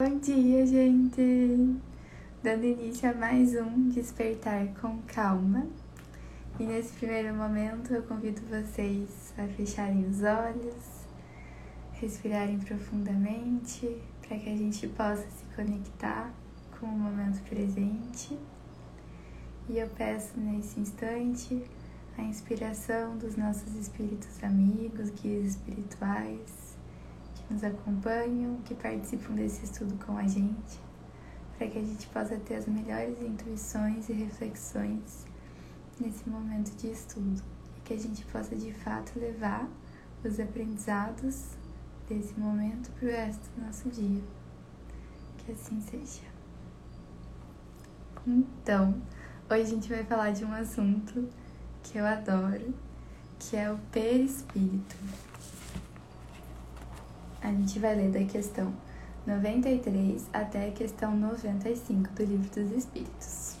Bom dia, gente! Dando início a mais um Despertar com Calma. E nesse primeiro momento eu convido vocês a fecharem os olhos, respirarem profundamente, para que a gente possa se conectar com o momento presente. E eu peço nesse instante a inspiração dos nossos espíritos amigos, guias espirituais nos acompanham, que participam desse estudo com a gente, para que a gente possa ter as melhores intuições e reflexões nesse momento de estudo e que a gente possa de fato levar os aprendizados desse momento para o resto do nosso dia. Que assim seja. Então, hoje a gente vai falar de um assunto que eu adoro, que é o perispírito. A gente vai ler da questão 93 até a questão 95 do Livro dos Espíritos.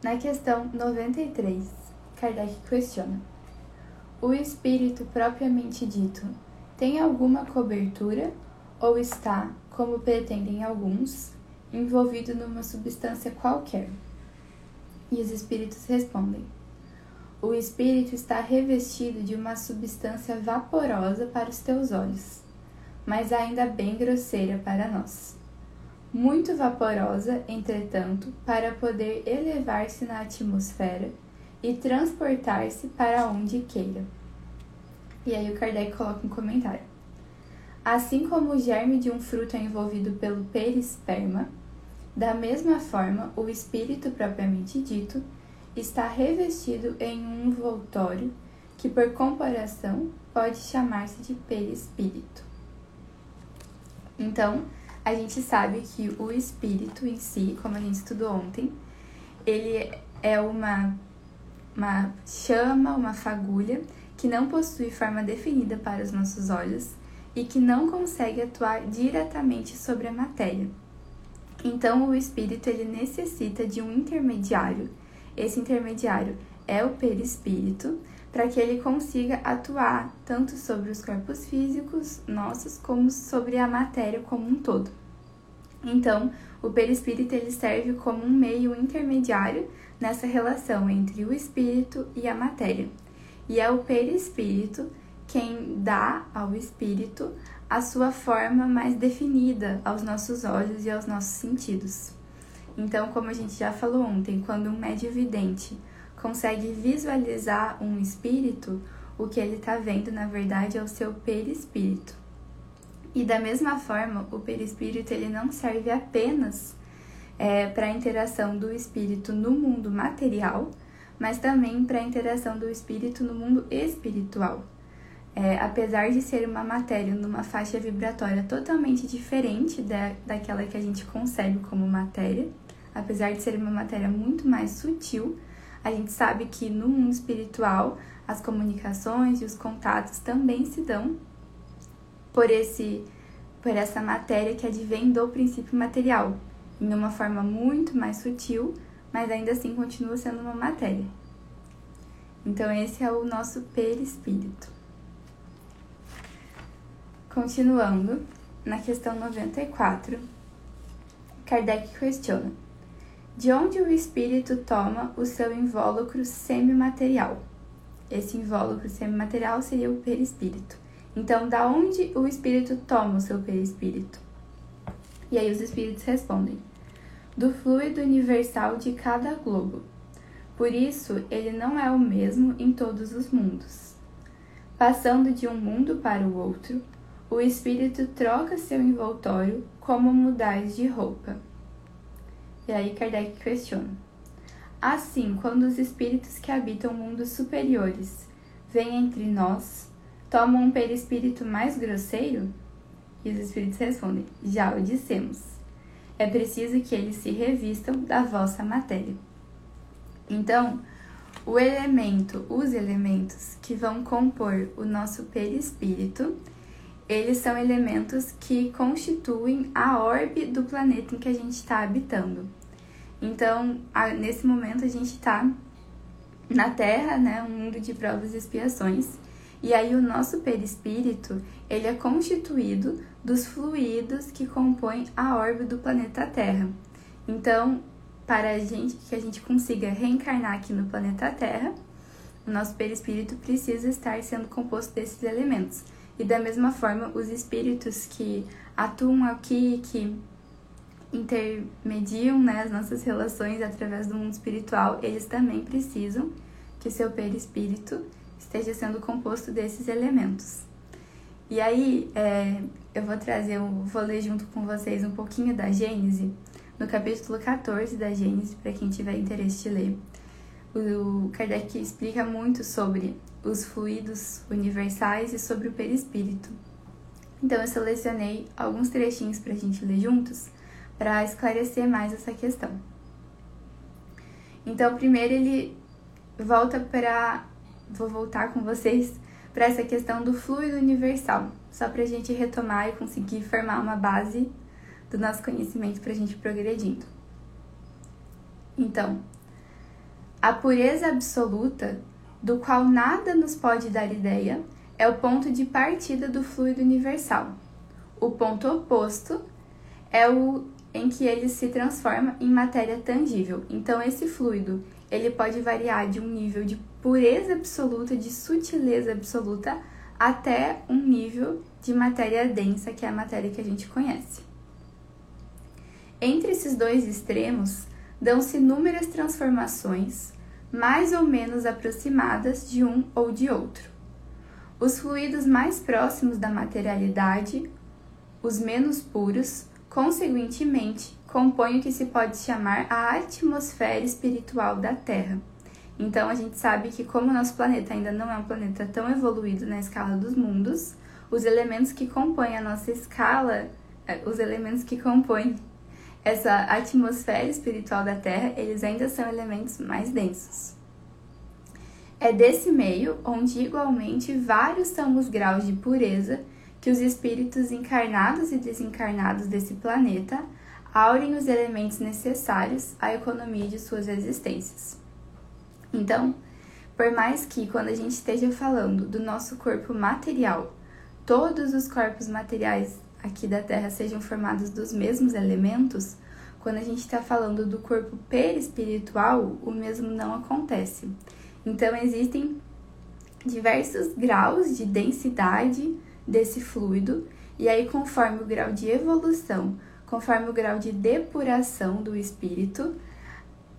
Na questão 93, Kardec questiona: O espírito propriamente dito tem alguma cobertura ou está, como pretendem alguns, envolvido numa substância qualquer? E os espíritos respondem: o espírito está revestido de uma substância vaporosa para os teus olhos, mas ainda bem grosseira para nós. Muito vaporosa, entretanto, para poder elevar-se na atmosfera e transportar-se para onde queira. E aí o Kardec coloca um comentário. Assim como o germe de um fruto é envolvido pelo perisperma, da mesma forma o espírito propriamente dito está revestido em um envoltório que, por comparação, pode chamar-se de perispírito. Então, a gente sabe que o espírito em si, como a gente estudou ontem, ele é uma, uma chama, uma fagulha que não possui forma definida para os nossos olhos e que não consegue atuar diretamente sobre a matéria. Então, o espírito ele necessita de um intermediário esse intermediário é o perispírito, para que ele consiga atuar tanto sobre os corpos físicos nossos como sobre a matéria como um todo. Então, o perispírito ele serve como um meio intermediário nessa relação entre o espírito e a matéria. E é o perispírito quem dá ao espírito a sua forma mais definida aos nossos olhos e aos nossos sentidos. Então, como a gente já falou ontem, quando um médio vidente consegue visualizar um espírito, o que ele está vendo na verdade é o seu perispírito. E da mesma forma, o perispírito ele não serve apenas é, para a interação do espírito no mundo material, mas também para a interação do espírito no mundo espiritual. É, apesar de ser uma matéria numa faixa vibratória totalmente diferente da, daquela que a gente concebe como matéria, apesar de ser uma matéria muito mais sutil, a gente sabe que no mundo espiritual as comunicações e os contatos também se dão por esse por essa matéria que advém do princípio material, em uma forma muito mais sutil, mas ainda assim continua sendo uma matéria. Então esse é o nosso perispírito. Continuando, na questão 94, Kardec questiona: de onde o espírito toma o seu invólucro semimaterial. Esse invólucro semimaterial seria o perispírito. Então, da onde o espírito toma o seu perispírito? E aí os espíritos respondem: do fluido universal de cada globo. Por isso, ele não é o mesmo em todos os mundos. Passando de um mundo para o outro, o espírito troca seu envoltório como mudais de roupa. E aí Kardec questiona. Assim, quando os espíritos que habitam mundos superiores vêm entre nós, tomam um perispírito mais grosseiro? E os espíritos respondem: Já o dissemos. É preciso que eles se revistam da vossa matéria. Então, o elemento, os elementos que vão compor o nosso perispírito, eles são elementos que constituem a orbe do planeta em que a gente está habitando. Então, a, nesse momento, a gente está na Terra, né, um mundo de provas e expiações, E aí o nosso perispírito, ele é constituído dos fluidos que compõem a órbita do planeta Terra. Então, para a gente que a gente consiga reencarnar aqui no planeta Terra, o nosso perispírito precisa estar sendo composto desses elementos. E da mesma forma, os espíritos que atuam aqui, que intermediam né, as nossas relações através do mundo espiritual, eles também precisam que seu perispírito esteja sendo composto desses elementos. E aí, é, eu vou trazer, eu vou ler junto com vocês um pouquinho da Gênese, no capítulo 14 da Gênese, para quem tiver interesse de ler. O Kardec explica muito sobre os fluidos universais e sobre o perispírito. Então, eu selecionei alguns trechinhos para a gente ler juntos para esclarecer mais essa questão. Então, primeiro ele volta para. Vou voltar com vocês para essa questão do fluido universal, só para a gente retomar e conseguir formar uma base do nosso conhecimento para a gente progredindo. Então, a pureza absoluta, do qual nada nos pode dar ideia, é o ponto de partida do fluido universal. O ponto oposto é o em que ele se transforma em matéria tangível. Então esse fluido, ele pode variar de um nível de pureza absoluta, de sutileza absoluta, até um nível de matéria densa, que é a matéria que a gente conhece. Entre esses dois extremos, dão-se inúmeras transformações, mais ou menos aproximadas de um ou de outro. Os fluidos mais próximos da materialidade, os menos puros, consequentemente, compõem o que se pode chamar a atmosfera espiritual da Terra. Então, a gente sabe que, como o nosso planeta ainda não é um planeta tão evoluído na escala dos mundos, os elementos que compõem a nossa escala, eh, os elementos que compõem essa atmosfera espiritual da Terra, eles ainda são elementos mais densos. É desse meio onde igualmente vários são os graus de pureza que os espíritos encarnados e desencarnados desse planeta aurem os elementos necessários à economia de suas existências. Então, por mais que quando a gente esteja falando do nosso corpo material, todos os corpos materiais aqui da Terra sejam formados dos mesmos elementos, quando a gente está falando do corpo perispiritual, o mesmo não acontece. Então, existem diversos graus de densidade desse fluido, e aí, conforme o grau de evolução, conforme o grau de depuração do espírito,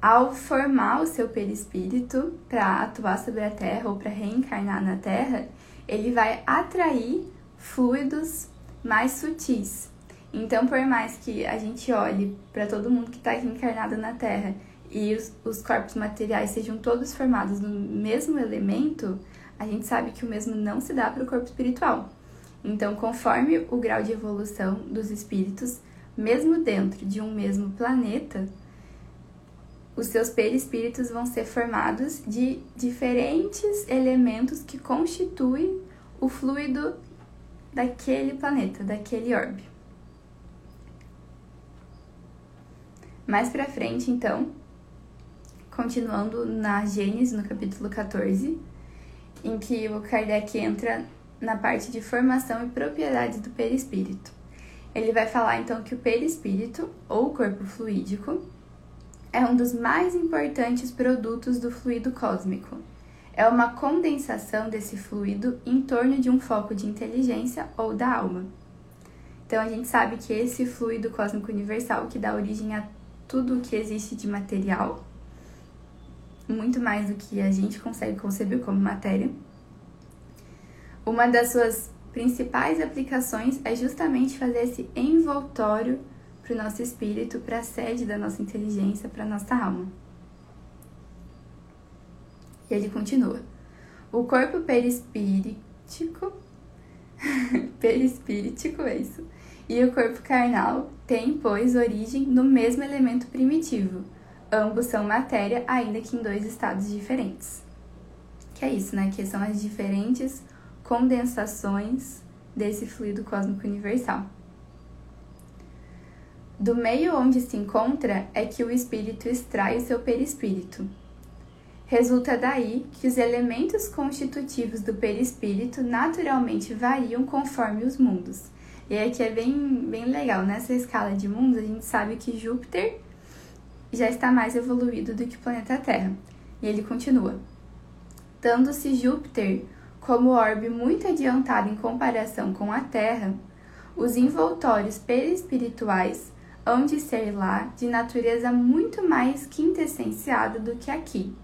ao formar o seu perispírito para atuar sobre a Terra ou para reencarnar na Terra, ele vai atrair fluidos mais sutis. Então, por mais que a gente olhe para todo mundo que está aqui encarnado na Terra e os, os corpos materiais sejam todos formados no mesmo elemento, a gente sabe que o mesmo não se dá para o corpo espiritual. Então, conforme o grau de evolução dos espíritos, mesmo dentro de um mesmo planeta, os seus perispíritos vão ser formados de diferentes elementos que constituem o fluido daquele planeta, daquele orbe. Mais para frente, então, continuando na Gênesis, no capítulo 14, em que o Kardec entra na parte de formação e propriedades do perispírito. Ele vai falar então que o perispírito, ou corpo fluídico, é um dos mais importantes produtos do fluido cósmico. É uma condensação desse fluido em torno de um foco de inteligência ou da alma. Então a gente sabe que esse fluido cósmico universal que dá origem a tudo o que existe de material, muito mais do que a gente consegue conceber como matéria. Uma das suas principais aplicações é justamente fazer esse envoltório para o nosso espírito, para a sede da nossa inteligência, para a nossa alma. E ele continua: o corpo perispíritico, perispíritico, é isso, e o corpo carnal têm, pois, origem no mesmo elemento primitivo. Ambos são matéria, ainda que em dois estados diferentes. Que é isso, né? Que são as diferentes condensações desse fluido cósmico universal. Do meio onde se encontra é que o espírito extrai o seu perispírito. Resulta daí que os elementos constitutivos do perispírito naturalmente variam conforme os mundos. E aqui é bem, bem legal, nessa escala de mundos, a gente sabe que Júpiter já está mais evoluído do que o planeta Terra. E ele continua: dando-se Júpiter como orbe muito adiantado em comparação com a Terra, os envoltórios perispirituais hão de ser lá de natureza muito mais quintessenciada do que aqui.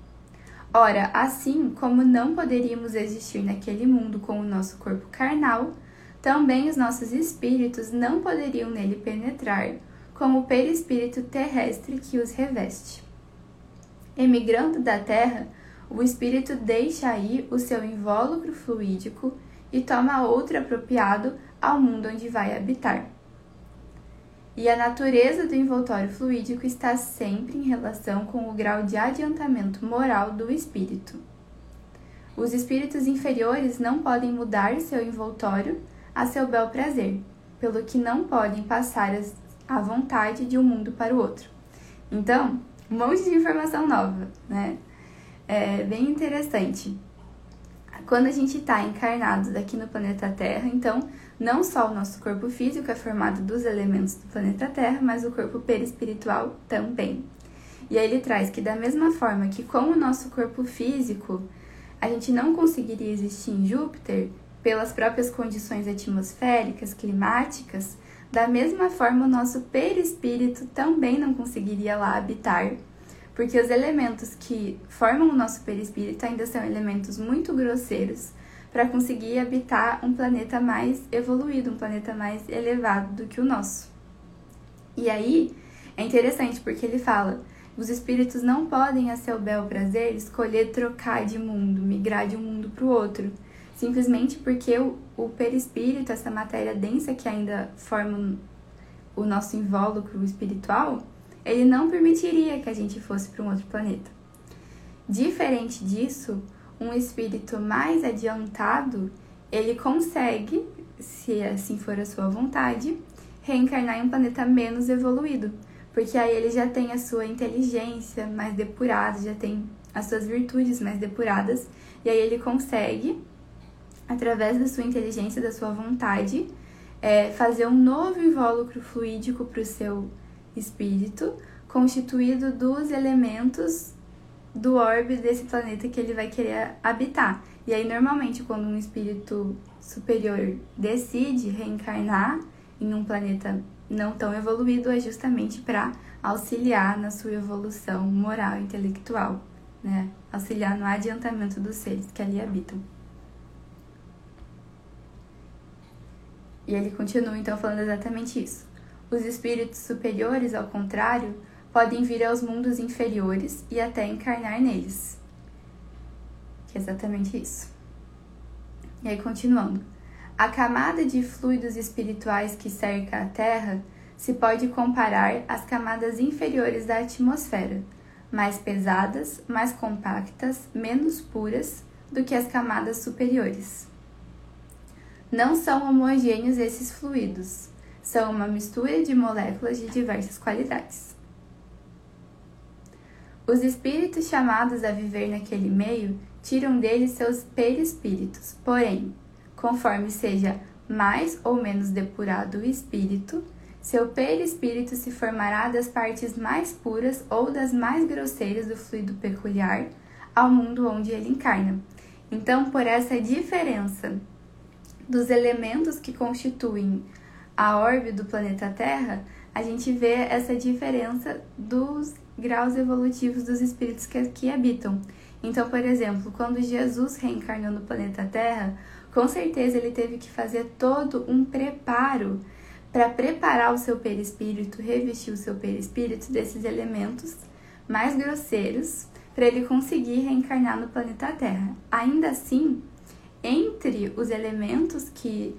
Ora, assim como não poderíamos existir naquele mundo com o nosso corpo carnal, também os nossos espíritos não poderiam nele penetrar, como o perispírito terrestre que os reveste. Emigrando da Terra, o espírito deixa aí o seu invólucro fluídico e toma outro apropriado ao mundo onde vai habitar. E a natureza do envoltório fluídico está sempre em relação com o grau de adiantamento moral do espírito. Os espíritos inferiores não podem mudar seu envoltório a seu bel prazer, pelo que não podem passar a vontade de um mundo para o outro. Então, um monte de informação nova, né? É bem interessante. Quando a gente está encarnado aqui no planeta Terra, então, não só o nosso corpo físico é formado dos elementos do planeta Terra, mas o corpo perispiritual também. E aí ele traz que da mesma forma que com o nosso corpo físico a gente não conseguiria existir em Júpiter pelas próprias condições atmosféricas, climáticas, da mesma forma, o nosso perispírito também não conseguiria lá habitar, porque os elementos que formam o nosso perispírito ainda são elementos muito grosseiros para conseguir habitar um planeta mais evoluído, um planeta mais elevado do que o nosso. E aí é interessante porque ele fala: os espíritos não podem, a seu bel prazer, escolher trocar de mundo, migrar de um mundo para o outro simplesmente porque o, o perispírito, essa matéria densa que ainda forma o nosso invólucro espiritual, ele não permitiria que a gente fosse para um outro planeta. Diferente disso, um espírito mais adiantado, ele consegue, se assim for a sua vontade, reencarnar em um planeta menos evoluído, porque aí ele já tem a sua inteligência mais depurada, já tem as suas virtudes mais depuradas, e aí ele consegue através da sua inteligência, da sua vontade, é, fazer um novo invólucro fluídico para o seu espírito, constituído dos elementos do orbe desse planeta que ele vai querer habitar. E aí, normalmente, quando um espírito superior decide reencarnar em um planeta não tão evoluído, é justamente para auxiliar na sua evolução moral e intelectual, né? Auxiliar no adiantamento dos seres que ali habitam. E ele continua então falando exatamente isso. Os espíritos superiores, ao contrário, podem vir aos mundos inferiores e até encarnar neles. Que é exatamente isso. E aí, continuando. A camada de fluidos espirituais que cerca a Terra se pode comparar às camadas inferiores da atmosfera, mais pesadas, mais compactas, menos puras do que as camadas superiores. Não são homogêneos esses fluidos, são uma mistura de moléculas de diversas qualidades. Os espíritos chamados a viver naquele meio tiram dele seus perispíritos, porém, conforme seja mais ou menos depurado o espírito, seu perispírito se formará das partes mais puras ou das mais grosseiras do fluido peculiar ao mundo onde ele encarna. Então, por essa diferença dos elementos que constituem a órbita do planeta Terra, a gente vê essa diferença dos graus evolutivos dos espíritos que aqui habitam. Então, por exemplo, quando Jesus reencarnou no planeta Terra, com certeza ele teve que fazer todo um preparo para preparar o seu perispírito, revestir o seu perispírito desses elementos mais grosseiros para ele conseguir reencarnar no planeta Terra. Ainda assim, entre os elementos que,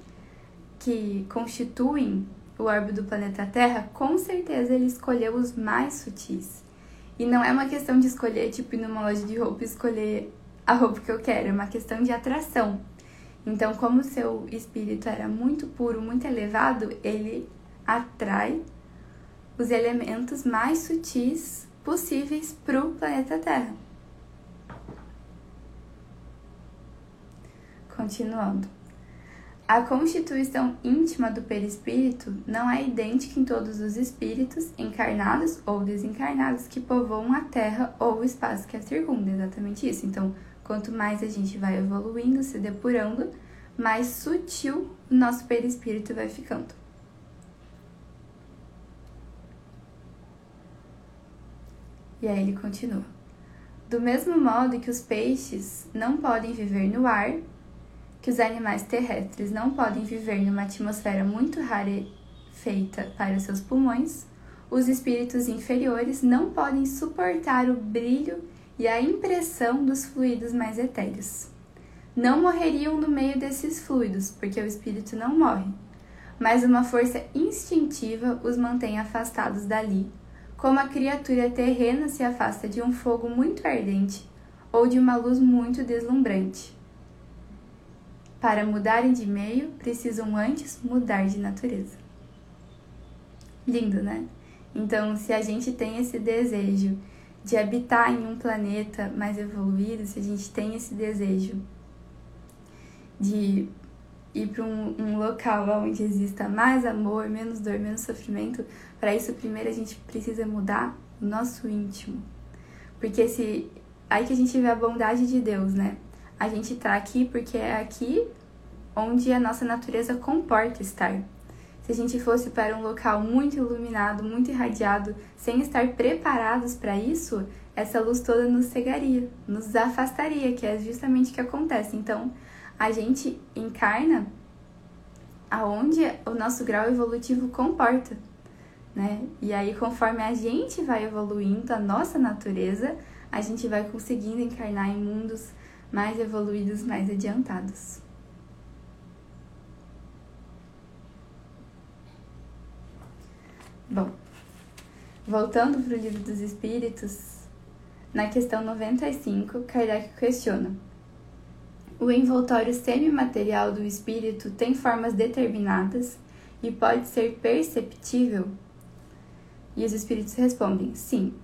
que constituem o orbe do planeta Terra, com certeza ele escolheu os mais sutis. E não é uma questão de escolher, tipo, ir numa loja de roupa e escolher a roupa que eu quero, é uma questão de atração. Então, como seu espírito era muito puro, muito elevado, ele atrai os elementos mais sutis possíveis para o planeta Terra. Continuando. A constituição íntima do perispírito não é idêntica em todos os espíritos, encarnados ou desencarnados, que povoam a Terra ou o espaço que a circunda. Exatamente isso. Então, quanto mais a gente vai evoluindo, se depurando, mais sutil o nosso perispírito vai ficando. E aí ele continua. Do mesmo modo que os peixes não podem viver no ar, que os animais terrestres não podem viver numa atmosfera muito rarefeita para seus pulmões, os espíritos inferiores não podem suportar o brilho e a impressão dos fluidos mais etéreos. Não morreriam no meio desses fluidos, porque o espírito não morre, mas uma força instintiva os mantém afastados dali, como a criatura terrena se afasta de um fogo muito ardente ou de uma luz muito deslumbrante. Para mudarem de meio, precisam antes mudar de natureza. Lindo, né? Então, se a gente tem esse desejo de habitar em um planeta mais evoluído, se a gente tem esse desejo de ir para um, um, local onde exista mais amor, menos dor, menos sofrimento, para isso primeiro a gente precisa mudar o nosso íntimo. Porque se aí que a gente vê a bondade de Deus, né? A gente tá aqui porque é aqui onde a nossa natureza comporta estar. Se a gente fosse para um local muito iluminado, muito irradiado, sem estar preparados para isso, essa luz toda nos cegaria, nos afastaria, que é justamente o que acontece. Então, a gente encarna aonde o nosso grau evolutivo comporta, né? E aí, conforme a gente vai evoluindo, a nossa natureza, a gente vai conseguindo encarnar em mundos mais evoluídos, mais adiantados. Bom, voltando para o livro dos Espíritos, na questão 95, Kardec questiona: O envoltório semimaterial do espírito tem formas determinadas e pode ser perceptível? E os espíritos respondem: Sim,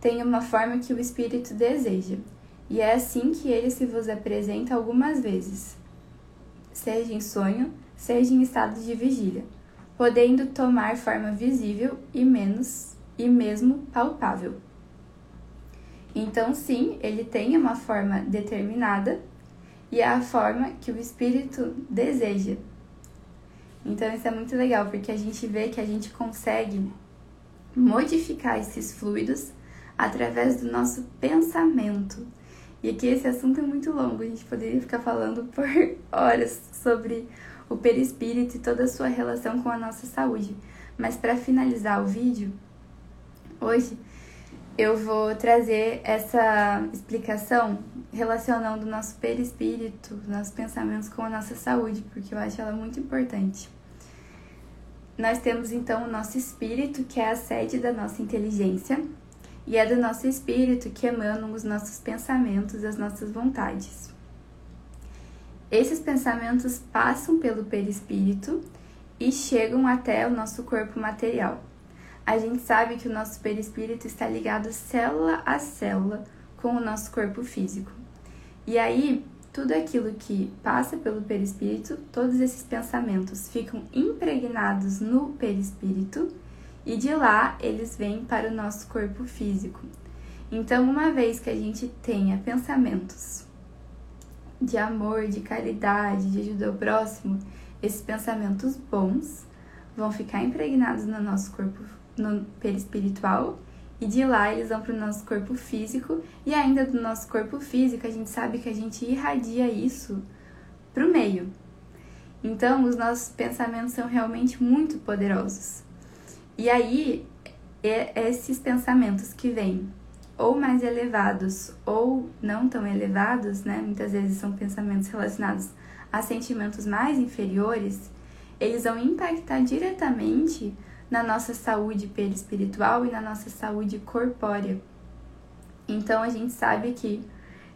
tem uma forma que o espírito deseja, e é assim que ele se vos apresenta algumas vezes, seja em sonho, seja em estado de vigília, podendo tomar forma visível e menos e mesmo palpável. Então, sim, ele tem uma forma determinada e é a forma que o espírito deseja. Então, isso é muito legal porque a gente vê que a gente consegue modificar esses fluidos através do nosso pensamento. E aqui esse assunto é muito longo, a gente poderia ficar falando por horas sobre o perispírito e toda a sua relação com a nossa saúde. Mas para finalizar o vídeo, hoje eu vou trazer essa explicação relacionando o nosso perispírito, nossos pensamentos com a nossa saúde, porque eu acho ela muito importante. Nós temos então o nosso espírito, que é a sede da nossa inteligência, e é do nosso espírito que emanam os nossos pensamentos, as nossas vontades. Esses pensamentos passam pelo perispírito e chegam até o nosso corpo material. A gente sabe que o nosso perispírito está ligado célula a célula com o nosso corpo físico. E aí, tudo aquilo que passa pelo perispírito, todos esses pensamentos ficam impregnados no perispírito e de lá eles vêm para o nosso corpo físico. Então, uma vez que a gente tenha pensamentos de amor, de caridade, de ajuda ao próximo, esses pensamentos bons vão ficar impregnados no nosso corpo, no perispiritual, e de lá eles vão para o nosso corpo físico, e ainda do nosso corpo físico a gente sabe que a gente irradia isso para o meio. Então, os nossos pensamentos são realmente muito poderosos. E aí, esses pensamentos que vêm ou mais elevados ou não tão elevados, né? Muitas vezes são pensamentos relacionados a sentimentos mais inferiores, eles vão impactar diretamente na nossa saúde perispiritual e na nossa saúde corpórea. Então a gente sabe que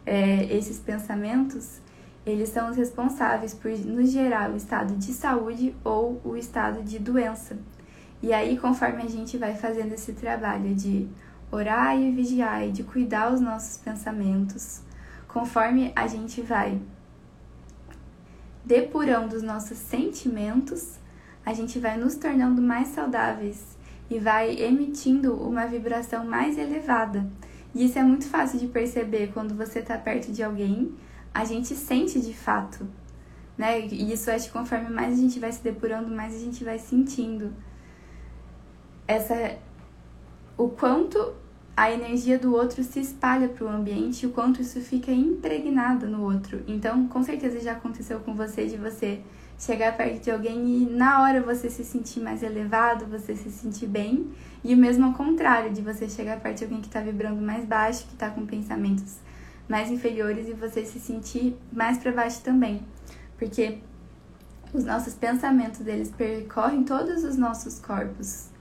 é, esses pensamentos eles são os responsáveis por nos gerar o estado de saúde ou o estado de doença. E aí, conforme a gente vai fazendo esse trabalho de orar e vigiar e de cuidar os nossos pensamentos, conforme a gente vai depurando os nossos sentimentos, a gente vai nos tornando mais saudáveis e vai emitindo uma vibração mais elevada. E isso é muito fácil de perceber quando você está perto de alguém, a gente sente de fato, né? E isso acho que conforme mais a gente vai se depurando, mais a gente vai sentindo essa o quanto a energia do outro se espalha para o ambiente e o quanto isso fica impregnado no outro. Então, com certeza já aconteceu com você de você chegar perto de alguém e na hora você se sentir mais elevado, você se sentir bem, e o mesmo ao contrário, de você chegar perto de alguém que está vibrando mais baixo, que está com pensamentos mais inferiores e você se sentir mais para baixo também. Porque os nossos pensamentos deles percorrem todos os nossos corpos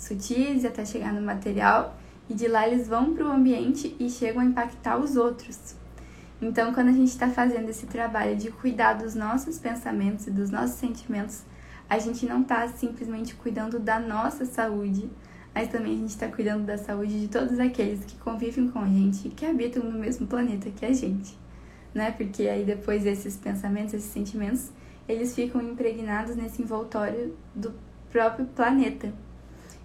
sutis até chegar no material e de lá eles vão para o ambiente e chegam a impactar os outros. Então, quando a gente está fazendo esse trabalho de cuidar dos nossos pensamentos e dos nossos sentimentos, a gente não está simplesmente cuidando da nossa saúde, mas também a gente está cuidando da saúde de todos aqueles que convivem com a gente e que habitam no mesmo planeta que a gente, né? Porque aí depois esses pensamentos, esses sentimentos, eles ficam impregnados nesse envoltório do próprio planeta.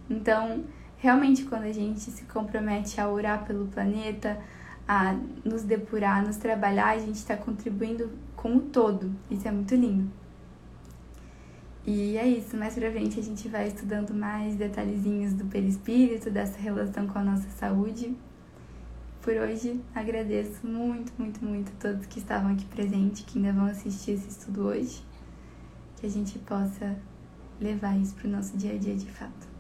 Então, realmente, quando a gente se compromete a orar pelo planeta, a nos depurar, a nos trabalhar, a gente está contribuindo com o todo. Isso é muito lindo. E é isso, mais pra frente a gente vai estudando mais detalhezinhos do perispírito, dessa relação com a nossa saúde. Por hoje, agradeço muito, muito, muito a todos que estavam aqui presentes, que ainda vão assistir esse estudo hoje, que a gente possa levar isso pro nosso dia a dia de fato.